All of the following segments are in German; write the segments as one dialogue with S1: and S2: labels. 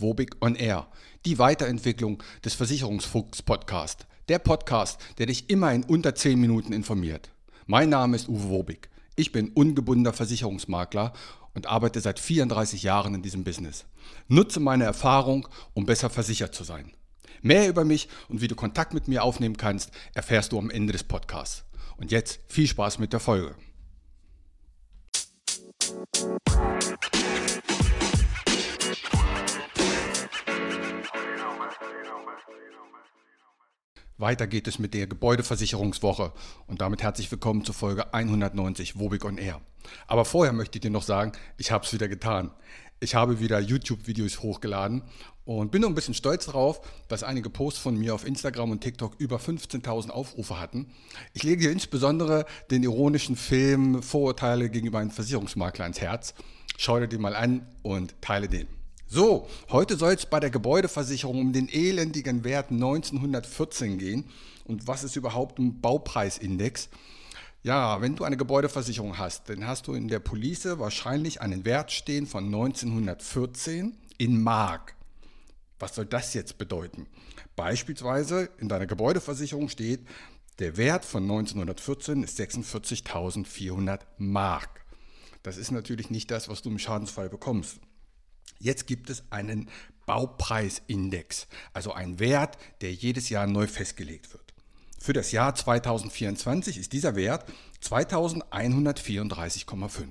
S1: Wobig on Air, die Weiterentwicklung des Versicherungsfuchs Podcast. Der Podcast, der dich immer in unter 10 Minuten informiert. Mein Name ist Uwe Wobig. Ich bin ungebundener Versicherungsmakler und arbeite seit 34 Jahren in diesem Business. Nutze meine Erfahrung, um besser versichert zu sein. Mehr über mich und wie du Kontakt mit mir aufnehmen kannst, erfährst du am Ende des Podcasts. Und jetzt viel Spaß mit der Folge. Weiter geht es mit der Gebäudeversicherungswoche und damit herzlich willkommen zur Folge 190 Wobig on Air. Aber vorher möchte ich dir noch sagen, ich habe es wieder getan. Ich habe wieder YouTube-Videos hochgeladen und bin noch ein bisschen stolz darauf, dass einige Posts von mir auf Instagram und TikTok über 15.000 Aufrufe hatten. Ich lege hier insbesondere den ironischen Film Vorurteile gegenüber einem Versicherungsmakler ans Herz. Schau dir den mal an und teile den. So, heute soll es bei der Gebäudeversicherung um den elendigen Wert 1914 gehen. Und was ist überhaupt ein Baupreisindex? Ja, wenn du eine Gebäudeversicherung hast, dann hast du in der Police wahrscheinlich einen Wert stehen von 1914 in Mark. Was soll das jetzt bedeuten? Beispielsweise in deiner Gebäudeversicherung steht, der Wert von 1914 ist 46.400 Mark. Das ist natürlich nicht das, was du im Schadensfall bekommst. Jetzt gibt es einen Baupreisindex, also ein Wert, der jedes Jahr neu festgelegt wird. Für das Jahr 2024 ist dieser Wert 2134,5.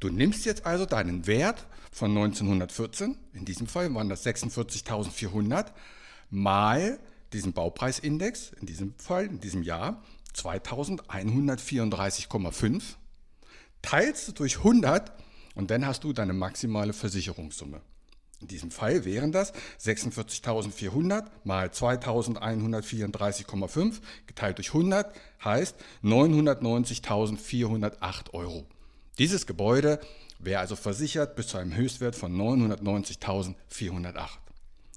S1: Du nimmst jetzt also deinen Wert von 1914, in diesem Fall waren das 46.400, mal diesen Baupreisindex, in diesem Fall, in diesem Jahr 2134,5, teilst du durch 100 und dann hast du deine maximale Versicherungssumme. In diesem Fall wären das 46.400 mal 2.134,5 geteilt durch 100 heißt 990.408 Euro. Dieses Gebäude wäre also versichert bis zu einem Höchstwert von 990.408.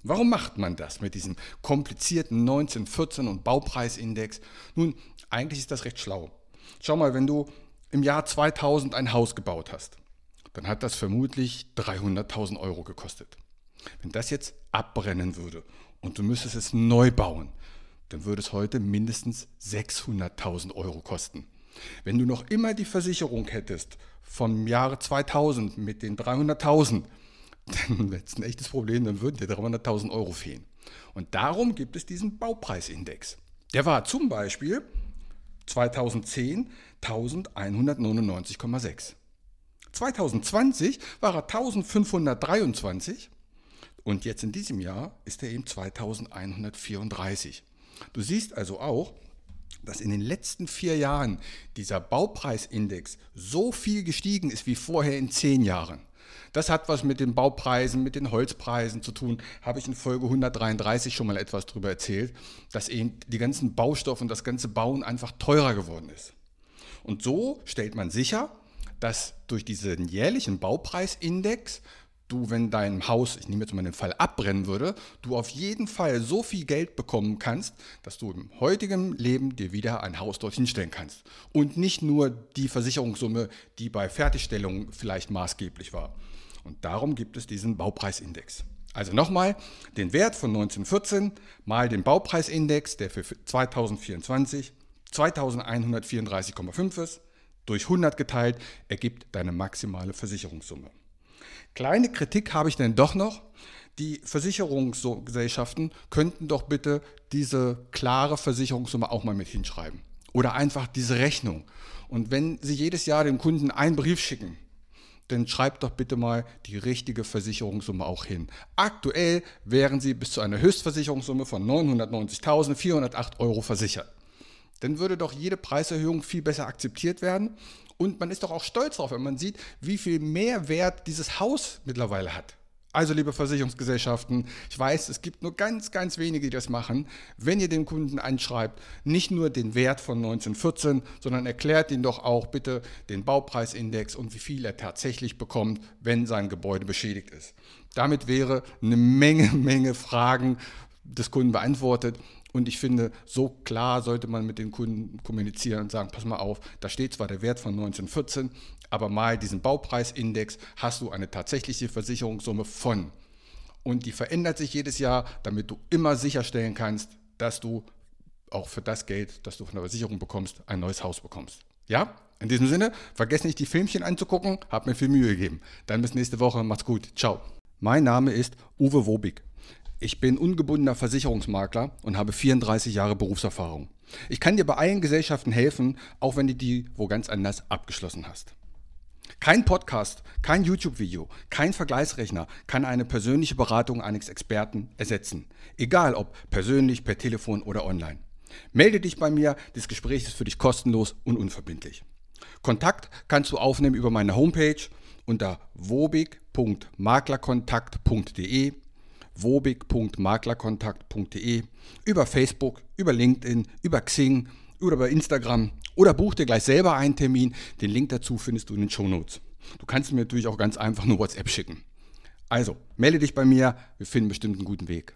S1: Warum macht man das mit diesem komplizierten 1914 und Baupreisindex? Nun, eigentlich ist das recht schlau. Schau mal, wenn du im Jahr 2000 ein Haus gebaut hast, dann hat das vermutlich 300.000 Euro gekostet. Wenn das jetzt abbrennen würde und du müsstest es neu bauen, dann würde es heute mindestens 600.000 Euro kosten. Wenn du noch immer die Versicherung hättest vom Jahre 2000 mit den 300.000, dann wäre es ein echtes Problem, dann würden dir 300.000 Euro fehlen. Und darum gibt es diesen Baupreisindex. Der war zum Beispiel 2010 1199,6. 2020 war er 1523 und jetzt in diesem Jahr ist er eben 2134. Du siehst also auch, dass in den letzten vier Jahren dieser Baupreisindex so viel gestiegen ist wie vorher in zehn Jahren. Das hat was mit den Baupreisen, mit den Holzpreisen zu tun. Habe ich in Folge 133 schon mal etwas darüber erzählt, dass eben die ganzen Baustoffe und das ganze Bauen einfach teurer geworden ist. Und so stellt man sicher, dass durch diesen jährlichen Baupreisindex du, wenn dein Haus, ich nehme jetzt mal den Fall, abbrennen würde, du auf jeden Fall so viel Geld bekommen kannst, dass du im heutigen Leben dir wieder ein Haus dorthin stellen kannst. Und nicht nur die Versicherungssumme, die bei Fertigstellung vielleicht maßgeblich war. Und darum gibt es diesen Baupreisindex. Also nochmal, den Wert von 1914 mal den Baupreisindex, der für 2024 2134,5 ist, durch 100 geteilt ergibt deine maximale Versicherungssumme. Kleine Kritik habe ich denn doch noch. Die Versicherungsgesellschaften könnten doch bitte diese klare Versicherungssumme auch mal mit hinschreiben. Oder einfach diese Rechnung. Und wenn Sie jedes Jahr dem Kunden einen Brief schicken, dann schreibt doch bitte mal die richtige Versicherungssumme auch hin. Aktuell wären Sie bis zu einer Höchstversicherungssumme von 990.408 Euro versichert dann würde doch jede Preiserhöhung viel besser akzeptiert werden. Und man ist doch auch stolz darauf, wenn man sieht, wie viel mehr Wert dieses Haus mittlerweile hat. Also, liebe Versicherungsgesellschaften, ich weiß, es gibt nur ganz, ganz wenige, die das machen. Wenn ihr den Kunden anschreibt, nicht nur den Wert von 1914, sondern erklärt ihn doch auch bitte den Baupreisindex und wie viel er tatsächlich bekommt, wenn sein Gebäude beschädigt ist. Damit wäre eine Menge, Menge Fragen des Kunden beantwortet. Und ich finde, so klar sollte man mit den Kunden kommunizieren und sagen, pass mal auf, da steht zwar der Wert von 1914, aber mal diesen Baupreisindex hast du eine tatsächliche Versicherungssumme von. und die verändert sich jedes Jahr, damit du immer sicherstellen kannst, dass du auch für das Geld, das du von der Versicherung bekommst, ein neues Haus bekommst. Ja? In diesem Sinne, vergesst nicht, die Filmchen anzugucken. Hab mir viel Mühe gegeben. Dann bis nächste Woche. Macht's gut. Ciao. Mein Name ist Uwe Wobig. Ich bin ungebundener Versicherungsmakler und habe 34 Jahre Berufserfahrung. Ich kann dir bei allen Gesellschaften helfen, auch wenn du die wo ganz anders abgeschlossen hast. Kein Podcast, kein YouTube-Video, kein Vergleichsrechner kann eine persönliche Beratung eines Experten ersetzen. Egal ob persönlich, per Telefon oder online. Melde dich bei mir, das Gespräch ist für dich kostenlos und unverbindlich. Kontakt kannst du aufnehmen über meine Homepage unter wobig.maklerkontakt.de wobig.maklerkontakt.de über Facebook, über LinkedIn, über Xing oder über Instagram oder buch dir gleich selber einen Termin. Den Link dazu findest du in den Show Notes. Du kannst mir natürlich auch ganz einfach nur WhatsApp schicken. Also, melde dich bei mir, wir finden bestimmt einen guten Weg.